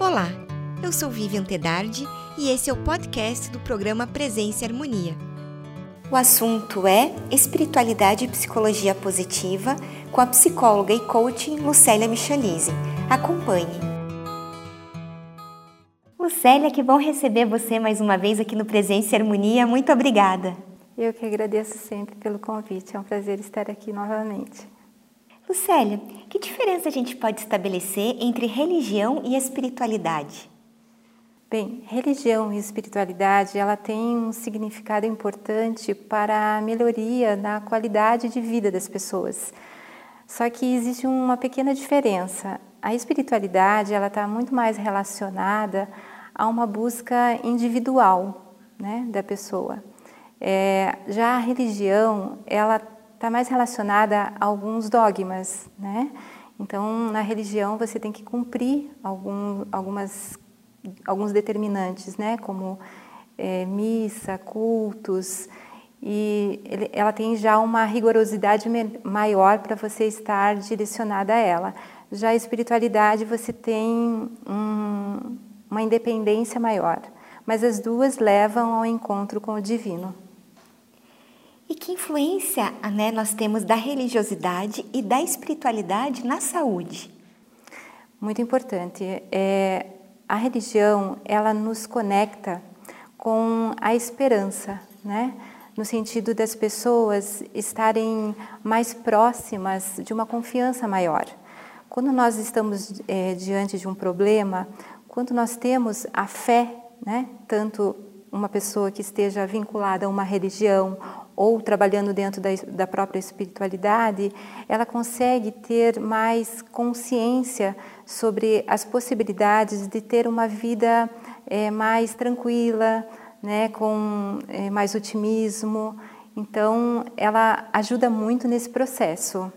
Olá, eu sou Vivian Tedardi e esse é o podcast do programa Presença e Harmonia. O assunto é Espiritualidade e Psicologia Positiva com a psicóloga e coaching Lucélia Michalise. Acompanhe. Lucélia, que bom receber você mais uma vez aqui no Presença e Harmonia. Muito obrigada. Eu que agradeço sempre pelo convite. É um prazer estar aqui novamente. Lucélia, que diferença a gente pode estabelecer entre religião e espiritualidade? Bem, religião e espiritualidade, ela tem um significado importante para a melhoria na qualidade de vida das pessoas. Só que existe uma pequena diferença. A espiritualidade, ela está muito mais relacionada a uma busca individual, né, da pessoa. É, já a religião, ela está mais relacionada a alguns dogmas, né? Então, na religião você tem que cumprir algum, algumas, alguns determinantes, né? Como é, missa, cultos, e ele, ela tem já uma rigorosidade maior para você estar direcionada a ela. Já a espiritualidade você tem um, uma independência maior, mas as duas levam ao encontro com o divino. E que influência né, nós temos da religiosidade e da espiritualidade na saúde? Muito importante. É, a religião ela nos conecta com a esperança, né? no sentido das pessoas estarem mais próximas de uma confiança maior. Quando nós estamos é, diante de um problema, quando nós temos a fé, né? tanto uma pessoa que esteja vinculada a uma religião ou trabalhando dentro da, da própria espiritualidade, ela consegue ter mais consciência sobre as possibilidades de ter uma vida é, mais tranquila, né, com é, mais otimismo. Então, ela ajuda muito nesse processo.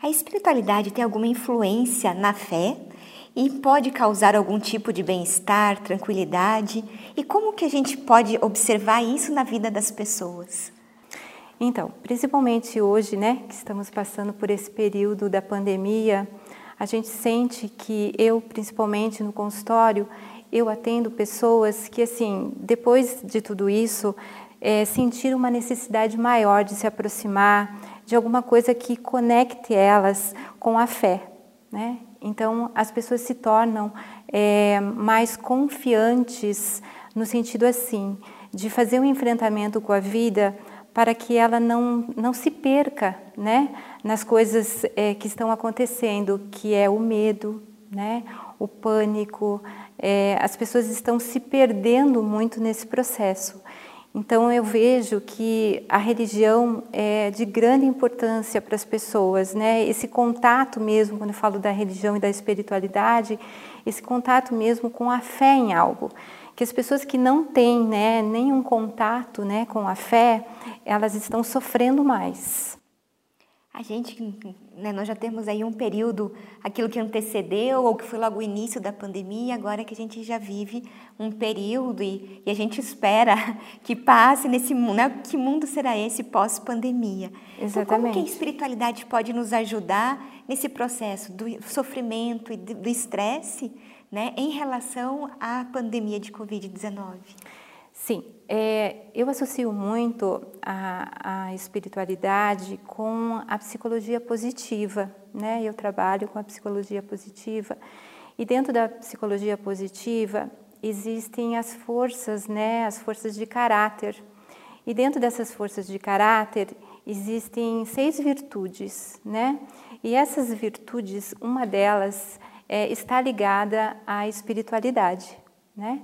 A espiritualidade tem alguma influência na fé e pode causar algum tipo de bem-estar, tranquilidade? E como que a gente pode observar isso na vida das pessoas? Então, principalmente hoje, né, que estamos passando por esse período da pandemia, a gente sente que eu, principalmente no consultório, eu atendo pessoas que, assim, depois de tudo isso, é, sentiram uma necessidade maior de se aproximar de alguma coisa que conecte elas com a fé, né? Então, as pessoas se tornam é, mais confiantes no sentido assim, de fazer um enfrentamento com a vida para que ela não, não se perca né, nas coisas é, que estão acontecendo, que é o medo, né, o pânico. É, as pessoas estão se perdendo muito nesse processo. Então eu vejo que a religião é de grande importância para as pessoas, né? Esse contato mesmo, quando eu falo da religião e da espiritualidade, esse contato mesmo com a fé em algo. Que as pessoas que não têm né, nenhum contato né, com a fé, elas estão sofrendo mais. A gente, né, nós já temos aí um período, aquilo que antecedeu ou que foi logo o início da pandemia, agora que a gente já vive um período e, e a gente espera que passe nesse mundo, né, que mundo será esse pós-pandemia? Exatamente. Então, como que a espiritualidade pode nos ajudar nesse processo do sofrimento e do estresse né, em relação à pandemia de Covid-19? Sim, é, eu associo muito a, a, espiritualidade com a psicologia positiva, né? Eu trabalho com a psicologia positiva e dentro da psicologia positiva existem as forças, né? As forças de caráter e dentro dessas forças de caráter existem seis virtudes, né? E essas virtudes, uma delas é, está ligada à espiritualidade, né?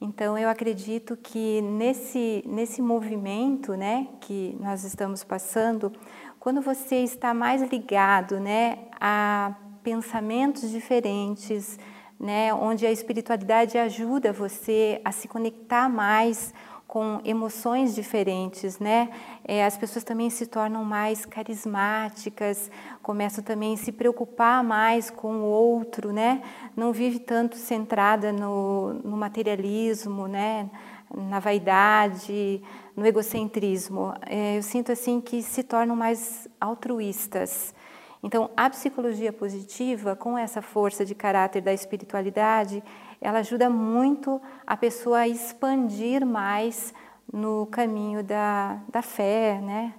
Então eu acredito que nesse nesse movimento, né, que nós estamos passando, quando você está mais ligado, né, a pensamentos diferentes, né, onde a espiritualidade ajuda você a se conectar mais com emoções diferentes, né? É, as pessoas também se tornam mais carismáticas, começam também a se preocupar mais com o outro, né? Não vive tanto centrada no, no materialismo, né? Na vaidade, no egocentrismo. É, eu sinto assim que se tornam mais altruístas. Então, a psicologia positiva, com essa força de caráter da espiritualidade, ela ajuda muito a pessoa a expandir mais no caminho da, da fé, né?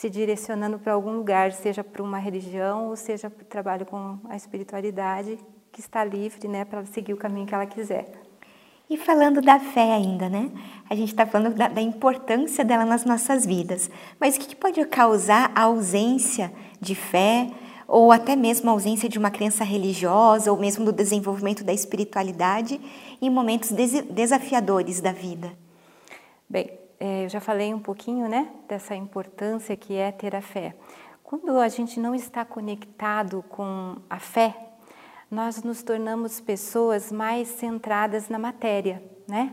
se direcionando para algum lugar, seja para uma religião ou seja para o trabalho com a espiritualidade, que está livre né, para seguir o caminho que ela quiser. E falando da fé ainda, né? A gente está falando da, da, importância dela nas nossas vidas. Mas o que, que pode causar a ausência de fé ou até mesmo a ausência de uma crença religiosa ou mesmo do desenvolvimento da espiritualidade em momentos desafiadores da vida? Bem, é, eu já falei um pouquinho, né, dessa importância que é ter a fé. Quando a gente não está conectado com a fé, nós nos tornamos pessoas mais centradas na matéria, né?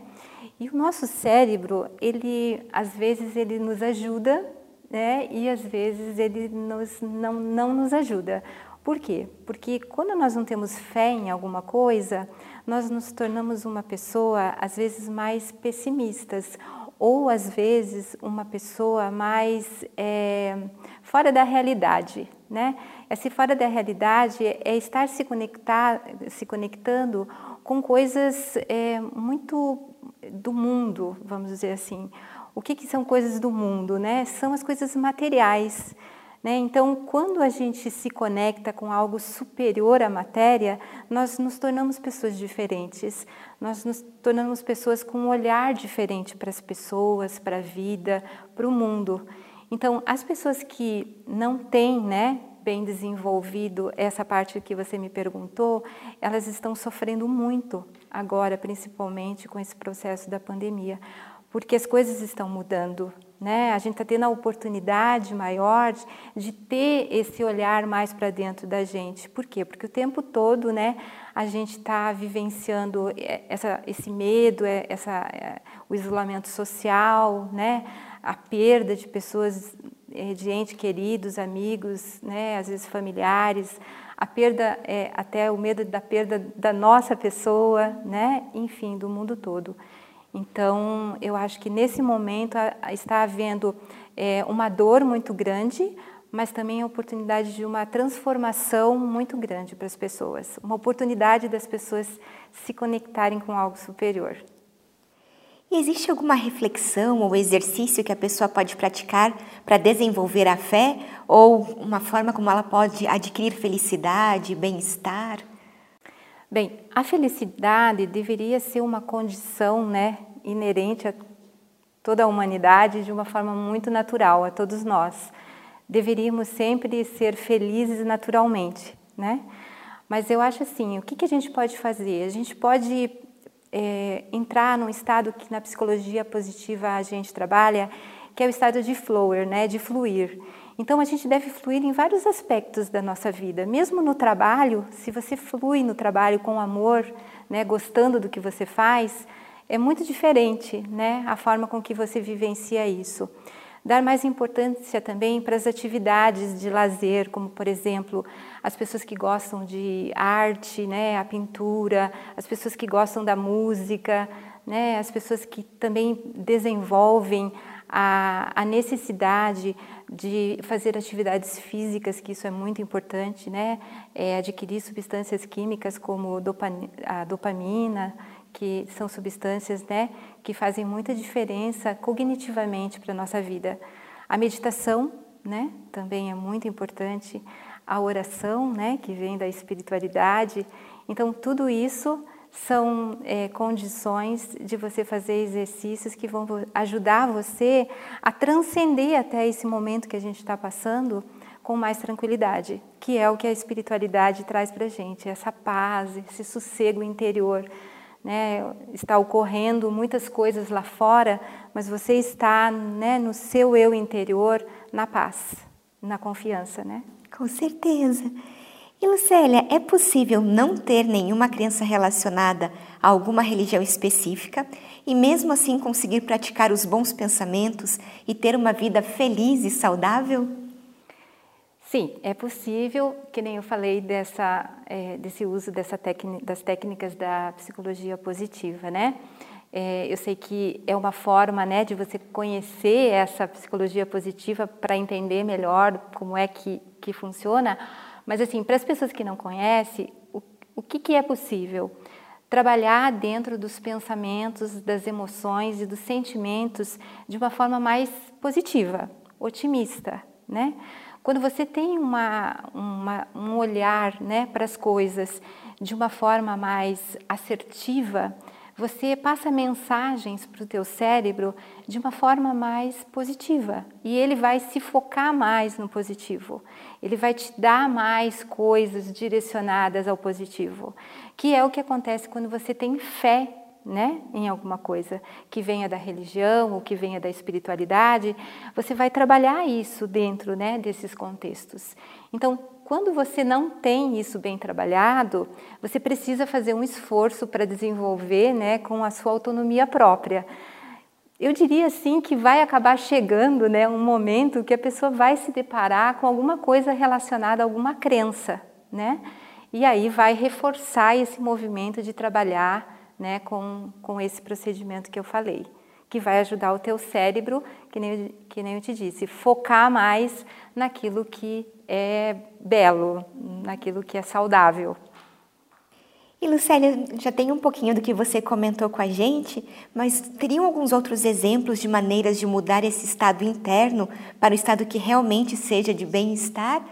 E o nosso cérebro, ele às vezes ele nos ajuda, né? E às vezes ele nos, não, não nos ajuda. Por quê? Porque quando nós não temos fé em alguma coisa, nós nos tornamos uma pessoa às vezes mais pessimistas ou às vezes uma pessoa mais é, fora da realidade, né? Esse fora da realidade é estar se, conectar, se conectando com coisas é, muito do mundo, vamos dizer assim. O que, que são coisas do mundo, né? São as coisas materiais. Né? Então, quando a gente se conecta com algo superior à matéria, nós nos tornamos pessoas diferentes, nós nos tornamos pessoas com um olhar diferente para as pessoas, para a vida, para o mundo. Então, as pessoas que não têm né, bem desenvolvido essa parte que você me perguntou, elas estão sofrendo muito agora, principalmente com esse processo da pandemia, porque as coisas estão mudando, né? A gente está tendo a oportunidade maior de, ter esse olhar mais para dentro da gente. Por quê? Porque o tempo todo, né, a gente está vivenciando essa, esse medo, é, essa, é, o isolamento social, né, a perda de pessoas, de entes queridos, amigos, né, às vezes familiares, a perda, é, até o medo da perda da nossa pessoa, né, enfim, do mundo todo. Então, eu acho que nesse momento está havendo é, uma dor muito grande, mas também a oportunidade de uma transformação muito grande para as pessoas, uma oportunidade das pessoas se conectarem com algo superior. E existe alguma reflexão ou exercício que a pessoa pode praticar para desenvolver a fé ou uma forma como ela pode adquirir felicidade, bem-estar? Bem, a felicidade deveria ser uma condição, né, inerente a toda a humanidade de uma forma muito natural a todos nós. Deveríamos sempre ser felizes naturalmente, né? Mas eu acho assim, o que, que a gente pode fazer? A gente pode é, entrar num estado que na psicologia positiva a gente trabalha, que é o estado de flower, né, de fluir. Então a gente deve fluir em vários aspectos da nossa vida, mesmo no trabalho. Se você flui no trabalho com amor, né, gostando do que você faz, é muito diferente, né, a forma com que você vivencia isso. Dar mais importância também para as atividades de lazer, como por exemplo, as pessoas que gostam de arte, né, a pintura, as pessoas que gostam da música, né, as pessoas que também desenvolvem a, a necessidade de fazer atividades físicas, que isso é muito importante, né? É adquirir substâncias químicas como a dopamina, que são substâncias, né, que fazem muita diferença cognitivamente para a nossa vida. A meditação, né, também é muito importante. A oração, né, que vem da espiritualidade. Então, tudo isso são é, condições de você fazer exercícios que vão ajudar você a transcender até esse momento que a gente está passando com mais tranquilidade, que é o que a espiritualidade traz para a gente, essa paz, esse sossego interior. Né? Está ocorrendo muitas coisas lá fora, mas você está né, no seu eu interior, na paz, na confiança. Né? Com certeza. E Lucélia, é possível não ter nenhuma crença relacionada a alguma religião específica e mesmo assim conseguir praticar os bons pensamentos e ter uma vida feliz e saudável? Sim, é possível, que nem eu falei dessa, é, desse uso dessa das técnicas da psicologia positiva, né? É, eu sei que é uma forma né, de você conhecer essa psicologia positiva para entender melhor como é que, que funciona. Mas, assim, para as pessoas que não conhecem, o, o que, que é possível? Trabalhar dentro dos pensamentos, das emoções e dos sentimentos de uma forma mais positiva, otimista, né? Quando você tem uma, uma, um olhar né, para as coisas de uma forma mais assertiva, você passa mensagens para o teu cérebro de uma forma mais positiva e ele vai se focar mais no positivo. Ele vai te dar mais coisas direcionadas ao positivo, que é o que acontece quando você tem fé né, em alguma coisa que venha da religião ou que venha da espiritualidade, você vai trabalhar isso dentro né, desses contextos. Então, quando você não tem isso bem trabalhado, você precisa fazer um esforço para desenvolver né, com a sua autonomia própria. Eu diria assim que vai acabar chegando né, um momento que a pessoa vai se deparar com alguma coisa relacionada a alguma crença, né? E aí vai reforçar esse movimento de trabalhar né, com, com esse procedimento que eu falei, que vai ajudar o teu cérebro, que nem, que nem eu te disse, focar mais naquilo que é belo, naquilo que é saudável. E Lucélia, já tem um pouquinho do que você comentou com a gente, mas teriam alguns outros exemplos de maneiras de mudar esse estado interno para o estado que realmente seja de bem-estar?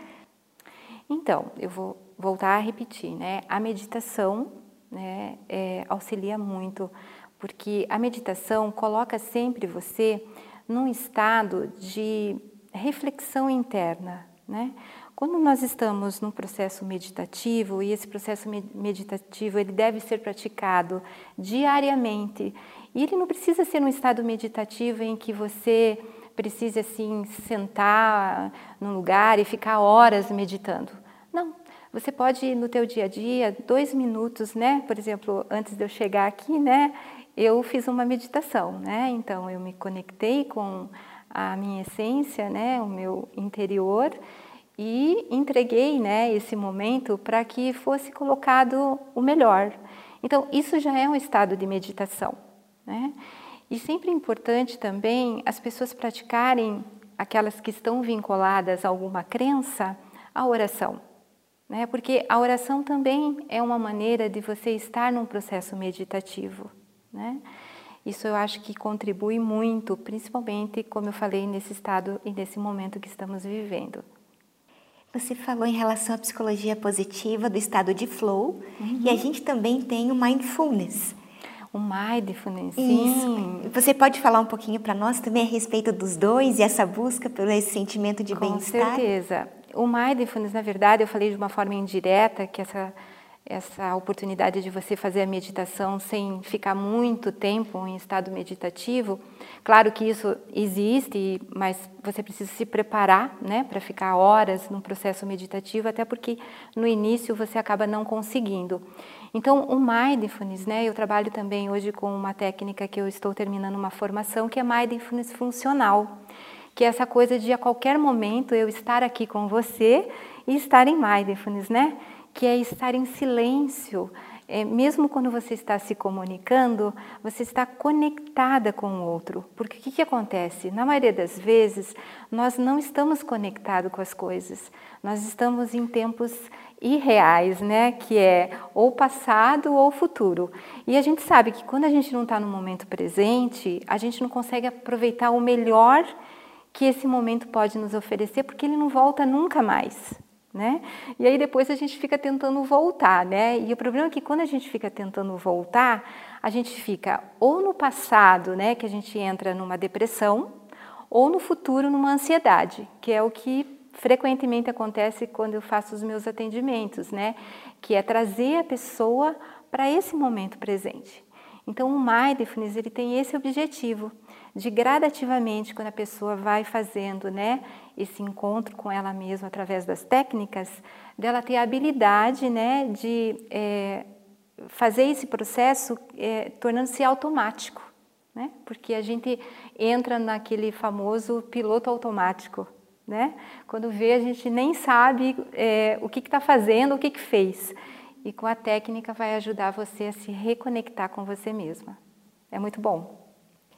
Então, eu vou voltar a repetir, né? A meditação né, é, auxilia muito, porque a meditação coloca sempre você num estado de reflexão interna, né? Quando nós estamos num processo meditativo e esse processo meditativo ele deve ser praticado diariamente e ele não precisa ser um estado meditativo em que você precise assim sentar num lugar e ficar horas meditando. Você pode no teu dia a dia dois minutos, né? Por exemplo, antes de eu chegar aqui, né? Eu fiz uma meditação, né? Então eu me conectei com a minha essência, né, o meu interior, e entreguei né, esse momento para que fosse colocado o melhor. Então, isso já é um estado de meditação. Né? E sempre é importante também as pessoas praticarem, aquelas que estão vinculadas a alguma crença, a oração. Né? Porque a oração também é uma maneira de você estar num processo meditativo. Né? Isso eu acho que contribui muito, principalmente, como eu falei, nesse estado e nesse momento que estamos vivendo. Você falou em relação à psicologia positiva do estado de flow uhum. e a gente também tem o mindfulness. O mindfulness, sim. Isso. Você pode falar um pouquinho para nós também a respeito dos dois e essa busca por esse sentimento de bem-estar? Com certeza. O mindfulness, na verdade, eu falei de uma forma indireta que essa essa oportunidade de você fazer a meditação sem ficar muito tempo em estado meditativo. Claro que isso existe, mas você precisa se preparar né, para ficar horas num processo meditativo, até porque no início você acaba não conseguindo. Então, o mindfulness, né, eu trabalho também hoje com uma técnica que eu estou terminando uma formação, que é mindfulness funcional, que é essa coisa de a qualquer momento eu estar aqui com você e estar em mindfulness, né? que é estar em silêncio. É, mesmo quando você está se comunicando, você está conectada com o outro. Porque o que, que acontece? Na maioria das vezes, nós não estamos conectados com as coisas. Nós estamos em tempos irreais, né? Que é ou passado ou futuro. E a gente sabe que quando a gente não está no momento presente, a gente não consegue aproveitar o melhor que esse momento pode nos oferecer, porque ele não volta nunca mais né? E aí depois a gente fica tentando voltar, né? E o problema é que quando a gente fica tentando voltar, a gente fica ou no passado, né, que a gente entra numa depressão, ou no futuro numa ansiedade, que é o que frequentemente acontece quando eu faço os meus atendimentos, né? Que é trazer a pessoa para esse momento presente. Então o mindfulness ele tem esse objetivo de gradativamente quando a pessoa vai fazendo, né, esse encontro com ela mesma através das técnicas, dela ter a habilidade né, de é, fazer esse processo é, tornando-se automático. Né? Porque a gente entra naquele famoso piloto automático. Né? Quando vê, a gente nem sabe é, o que está fazendo, o que, que fez. E com a técnica vai ajudar você a se reconectar com você mesma. é muito bom.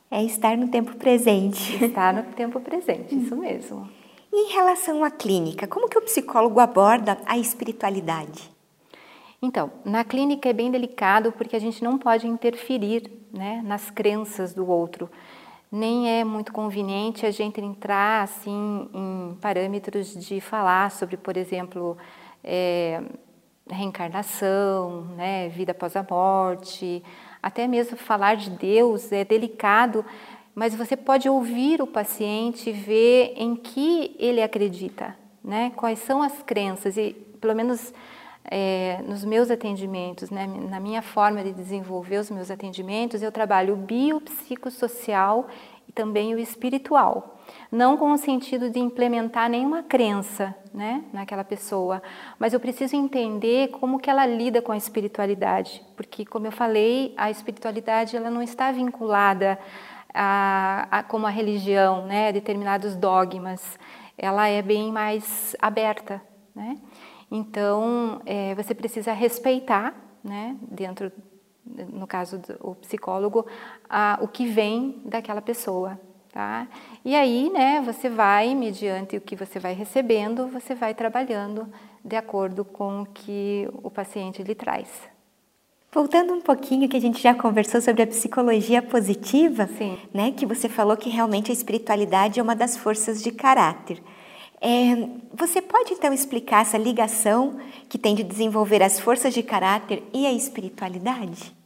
É estar no tempo presente. Estar no tempo presente, isso mesmo. E em relação à clínica, como que o psicólogo aborda a espiritualidade? Então, na clínica é bem delicado porque a gente não pode interferir né, nas crenças do outro. Nem é muito conveniente a gente entrar assim em parâmetros de falar sobre, por exemplo, é, reencarnação, né, vida após a morte, até mesmo falar de Deus é delicado, mas você pode ouvir o paciente, ver em que ele acredita, né, quais são as crenças e pelo menos é, nos meus atendimentos, né, na minha forma de desenvolver os meus atendimentos, eu trabalho o biopsicossocial e também o espiritual. Não com o sentido de implementar nenhuma crença né, naquela pessoa, mas eu preciso entender como que ela lida com a espiritualidade, porque, como eu falei, a espiritualidade ela não está vinculada a, a como a religião, né, a determinados dogmas, ela é bem mais aberta, né? Então, é, você precisa respeitar, né, dentro, no caso do psicólogo, a, o que vem daquela pessoa. Tá? E aí, né, você vai, mediante o que você vai recebendo, você vai trabalhando de acordo com o que o paciente lhe traz. Voltando um pouquinho que a gente já conversou sobre a psicologia positiva, Sim. né, que você falou que realmente a espiritualidade é uma das forças de caráter. É, você pode então explicar essa ligação que tem de desenvolver as forças de caráter e a espiritualidade?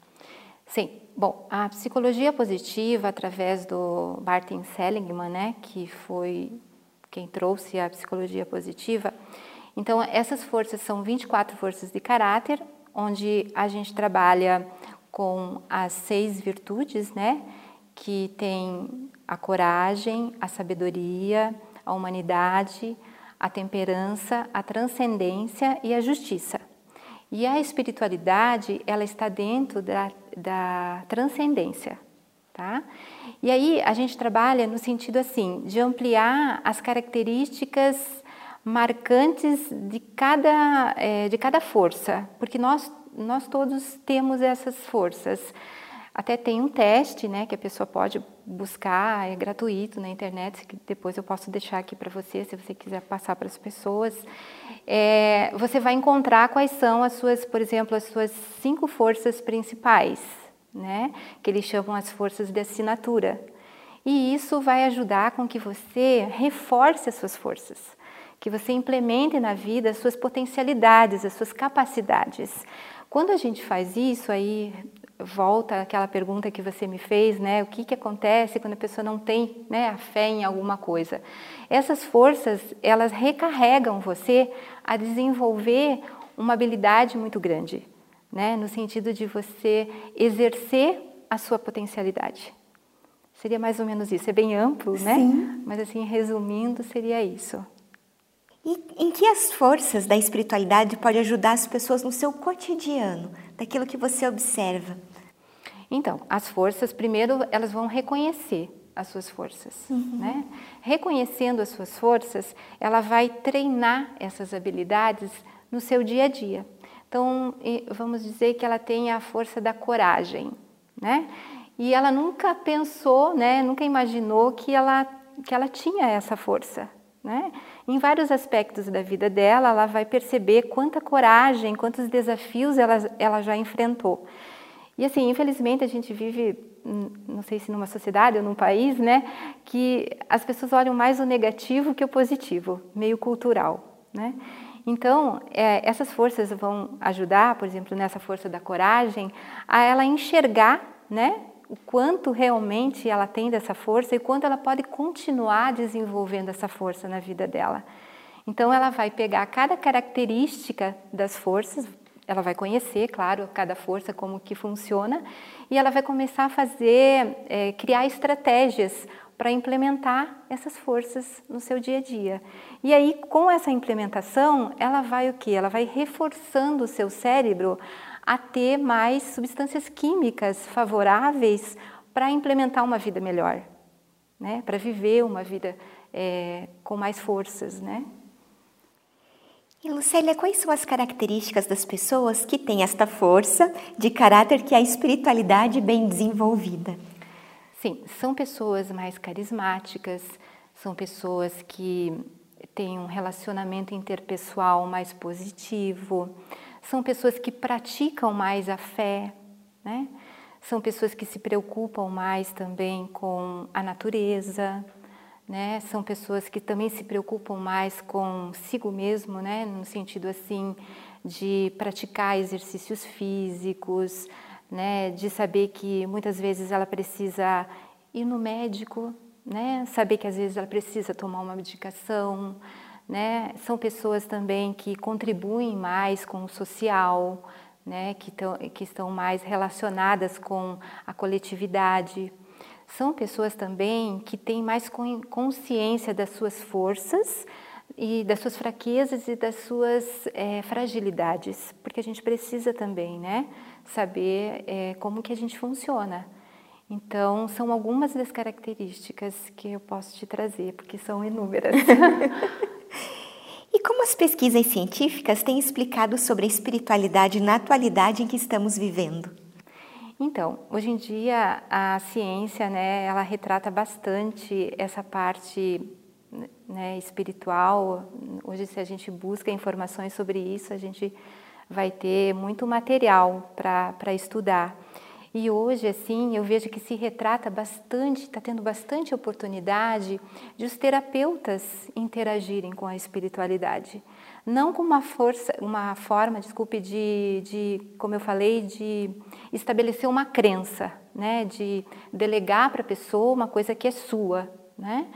Sim. Bom, a psicologia positiva, através do Martin Seligman, né, que foi quem trouxe a psicologia positiva, então essas forças são 24 forças de caráter, onde a gente trabalha com as seis virtudes, né, que tem a coragem, a sabedoria, a humanidade, a temperança, a transcendência e a justiça. E a espiritualidade, ela está dentro da, da transcendência, tá? E aí a gente trabalha no sentido assim, de ampliar as características marcantes de cada, é, de cada força, porque nós, nós todos temos essas forças. Até tem um teste, né, que a pessoa pode buscar, é gratuito na internet, que depois eu posso deixar aqui para você, se você quiser passar para as pessoas. É, você vai encontrar quais são as suas, por exemplo, as suas cinco forças principais, né, que eles chamam as forças de assinatura. E isso vai ajudar com que você reforce as suas forças, que você implemente na vida as suas potencialidades, as suas capacidades. Quando a gente faz isso, aí volta aquela pergunta que você me fez, né? O que, que acontece quando a pessoa não tem né, a fé em alguma coisa? Essas forças, elas recarregam você a desenvolver uma habilidade muito grande, né? No sentido de você exercer a sua potencialidade. Seria mais ou menos isso. É bem amplo, né? Sim. Mas assim, resumindo, seria isso. E em que as forças da espiritualidade podem ajudar as pessoas no seu cotidiano, daquilo que você observa? Então, as forças, primeiro, elas vão reconhecer as suas forças, uhum. né? Reconhecendo as suas forças, ela vai treinar essas habilidades no seu dia a dia. Então, vamos dizer que ela tem a força da coragem, né? E ela nunca pensou, né? Nunca imaginou que ela que ela tinha essa força, né? Em vários aspectos da vida dela, ela vai perceber quanta coragem, quantos desafios ela, ela já enfrentou. E assim, infelizmente a gente vive, hum, não sei se numa sociedade ou num país, né, que as pessoas olham mais o negativo que o positivo, meio cultural, né? Então, é, essas forças vão ajudar, por exemplo, nessa força da coragem, a ela enxergar, né, o quanto realmente ela tem dessa força e quanto ela pode continuar desenvolvendo essa força na vida dela. Então, ela vai pegar cada característica das forças, ela vai conhecer, claro, cada força como que funciona e ela vai começar a fazer, é, criar estratégias para implementar essas forças no seu dia a dia. E aí, com essa implementação, ela vai o que? Ela vai reforçando o seu cérebro a ter mais substâncias químicas favoráveis para implementar uma vida melhor, né? Para viver uma vida é, com mais forças, né? E Lucélia, quais são as características das pessoas que têm esta força de caráter que é a espiritualidade bem desenvolvida? Sim, são pessoas mais carismáticas, são pessoas que têm um relacionamento interpessoal mais positivo, são pessoas que praticam mais a fé, né? São pessoas que se preocupam mais também com a natureza, né? São pessoas que também se preocupam mais consigo mesmo, né? No sentido assim de praticar exercícios físicos, né? De saber que muitas vezes ela precisa ir no médico, né? Saber que às vezes ela precisa tomar uma medicação, né? São pessoas também que contribuem mais com o social, né? Que, tão, que estão mais relacionadas com a coletividade. São pessoas também que têm mais consciência das suas forças e das suas fraquezas e das suas é, fragilidades, porque a gente precisa também, né, saber é, como que a gente funciona. Então, são algumas das características que eu posso te trazer, porque são inúmeras. e como as pesquisas científicas têm explicado sobre a espiritualidade na atualidade em que estamos vivendo? Então, hoje em dia a ciência, né, ela retrata bastante essa parte né, espiritual. Hoje, se a gente busca informações sobre isso, a gente vai ter muito material para estudar. E hoje, assim, eu vejo que se retrata bastante, está tendo bastante oportunidade de os terapeutas interagirem com a espiritualidade não com uma força, uma forma, desculpe, de, de, como eu falei, de estabelecer uma crença, né, de delegar para a pessoa uma coisa que é sua, né,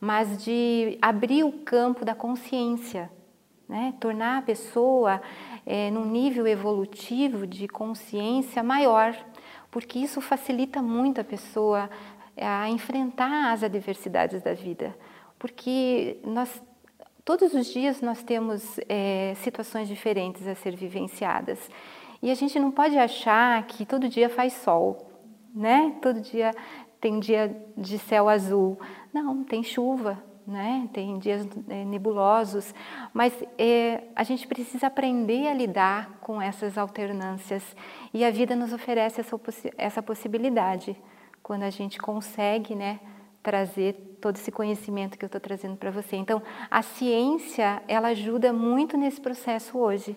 mas de abrir o campo da consciência, né, tornar a pessoa é, num nível evolutivo de consciência maior, porque isso facilita muito a pessoa a enfrentar as adversidades da vida, porque nós Todos os dias nós temos é, situações diferentes a ser vivenciadas. E a gente não pode achar que todo dia faz sol, né? Todo dia tem dia de céu azul. Não, tem chuva, né? Tem dias é, nebulosos. Mas é, a gente precisa aprender a lidar com essas alternâncias. E a vida nos oferece essa, essa possibilidade. Quando a gente consegue, né? Trazer todo esse conhecimento que eu estou trazendo para você. Então, a ciência, ela ajuda muito nesse processo hoje.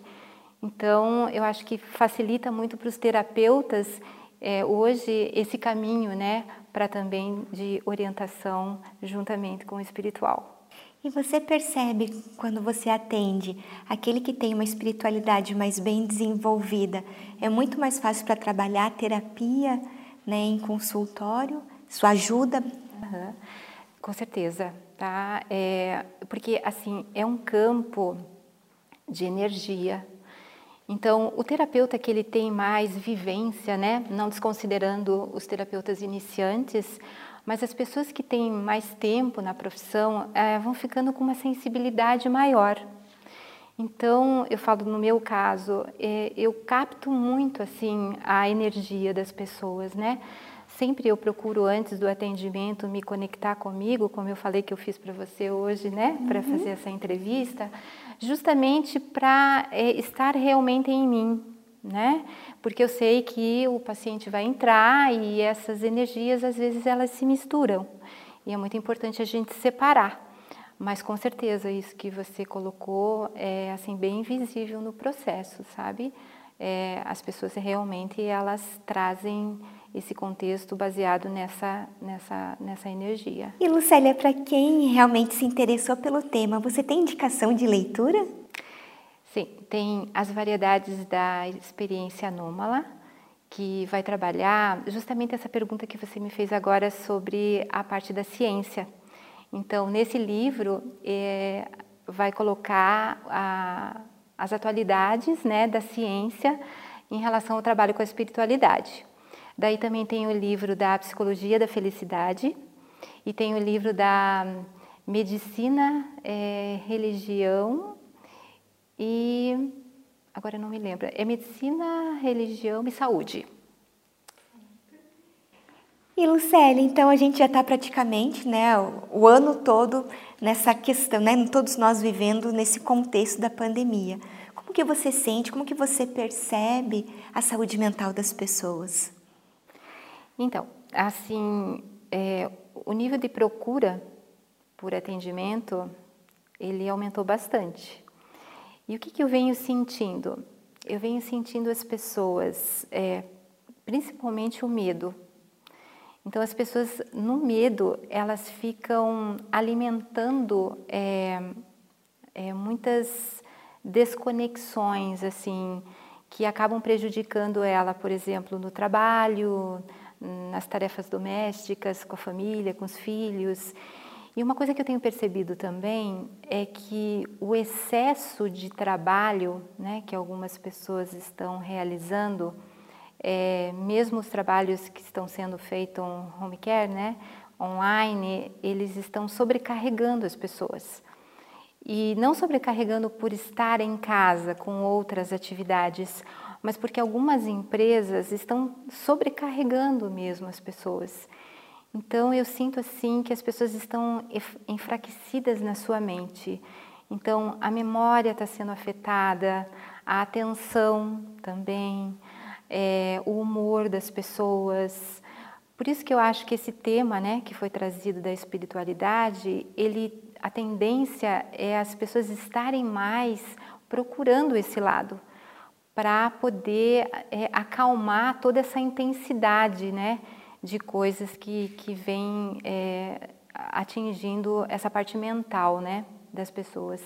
Então, eu acho que facilita muito para os terapeutas é, hoje esse caminho, né, para também de orientação juntamente com o espiritual. E você percebe quando você atende aquele que tem uma espiritualidade mais bem desenvolvida, é muito mais fácil para trabalhar terapia, né, em consultório? Isso ajuda Uhum. Com certeza, tá? É, porque assim é um campo de energia. Então, o terapeuta que ele tem mais vivência, né? Não desconsiderando os terapeutas iniciantes, mas as pessoas que têm mais tempo na profissão é, vão ficando com uma sensibilidade maior. Então, eu falo no meu caso, é, eu capto muito assim a energia das pessoas, né? Sempre eu procuro antes do atendimento me conectar comigo, como eu falei que eu fiz para você hoje, né, para uhum. fazer essa entrevista, justamente para é, estar realmente em mim, né? Porque eu sei que o paciente vai entrar e essas energias às vezes elas se misturam e é muito importante a gente separar. Mas com certeza isso que você colocou é assim bem visível no processo, sabe? É, as pessoas realmente elas trazem esse contexto baseado nessa, nessa, nessa energia. E Lucélia, para quem realmente se interessou pelo tema, você tem indicação de leitura? Sim, tem as variedades da experiência anômala, que vai trabalhar justamente essa pergunta que você me fez agora sobre a parte da ciência. Então, nesse livro, é, vai colocar a, as atualidades né, da ciência em relação ao trabalho com a espiritualidade. Daí também tem o livro da Psicologia da Felicidade e tem o livro da Medicina, é, Religião e. Agora eu não me lembro. É Medicina, Religião e Saúde. E Lucélia, então a gente já está praticamente, né, o, o, ano todo nessa questão, né, todos nós vivendo nesse contexto da pandemia. Como que você sente, como que você percebe a saúde mental das pessoas? Então, assim, é, o nível de procura por atendimento, ele aumentou bastante. E o que, que eu venho sentindo? Eu venho sentindo as pessoas, é, principalmente o medo, então, as pessoas, no medo, elas ficam alimentando é, é, muitas desconexões, assim, que acabam prejudicando ela, por exemplo, no trabalho, nas tarefas domésticas, com a família, com os filhos. E uma coisa que eu tenho percebido também é que o excesso de trabalho né, que algumas pessoas estão realizando, é, mesmo os trabalhos que estão sendo feitos home care, né, online, eles estão sobrecarregando as pessoas. E não sobrecarregando por estar em casa com outras atividades, mas porque algumas empresas estão sobrecarregando mesmo as pessoas. Então eu sinto assim que as pessoas estão enfraquecidas na sua mente. Então a memória está sendo afetada, a atenção também, é, o humor das pessoas. Por isso que eu acho que esse tema, né, que foi trazido da espiritualidade, ele, a tendência é as pessoas estarem mais procurando esse lado para poder é, acalmar toda essa intensidade, né, de coisas que que vem é, atingindo essa parte mental, né, das pessoas.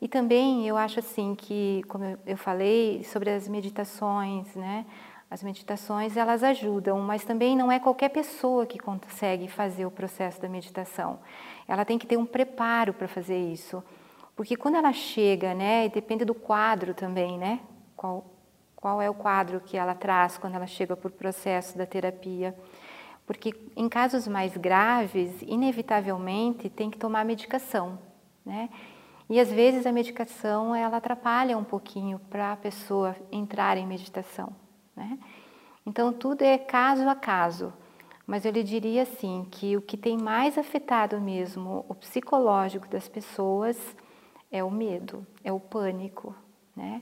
E também eu acho assim que, como eu falei, sobre as meditações, né? As meditações elas ajudam, mas também não é qualquer pessoa que consegue fazer o processo da meditação. Ela tem que ter um preparo para fazer isso, porque quando ela chega, né? E depende do quadro também, né? Qual qual é o quadro que ela traz quando ela chega por processo da terapia? Porque em casos mais graves, inevitavelmente tem que tomar medicação, né? E às vezes a medicação ela atrapalha um pouquinho para a pessoa entrar em meditação. Né? Então tudo é caso a caso, mas eu lhe diria assim que o que tem mais afetado mesmo o psicológico das pessoas é o medo, é o pânico, né?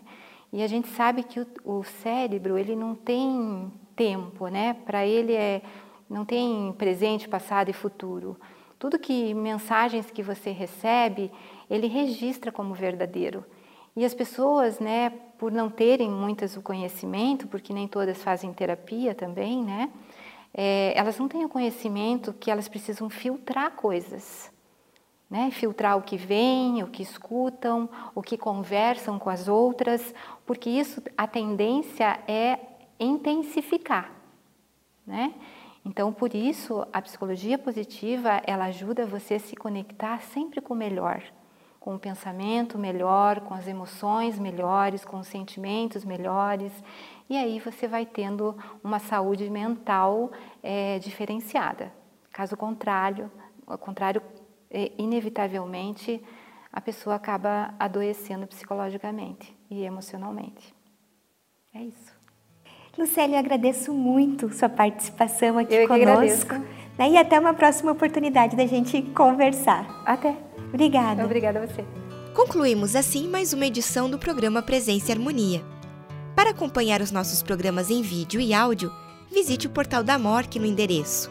E a gente sabe que o, o cérebro ele não tem tempo, né? Para ele é não tem presente, passado e futuro. Tudo que mensagens que você recebe, ele registra como verdadeiro. E as pessoas, né, por não terem muitas o conhecimento, porque nem todas fazem terapia também, né, é, elas não têm o conhecimento que elas precisam filtrar coisas. Né, filtrar o que vem, o que escutam, o que conversam com as outras, porque isso a tendência é intensificar, né? Então, por isso, a psicologia positiva, ela ajuda você a se conectar sempre com o melhor, com o pensamento melhor, com as emoções melhores, com os sentimentos melhores, e aí você vai tendo uma saúde mental é, diferenciada. Caso contrário, ao contrário, inevitavelmente a pessoa acaba adoecendo psicologicamente e emocionalmente. É isso. Lucélia, eu agradeço muito sua participação aqui eu conosco. Né? E até uma próxima oportunidade da gente conversar. Até. Obrigada. Obrigada a você. Concluímos assim mais uma edição do programa Presença e Harmonia. Para acompanhar os nossos programas em vídeo e áudio, visite o portal da MORC no endereço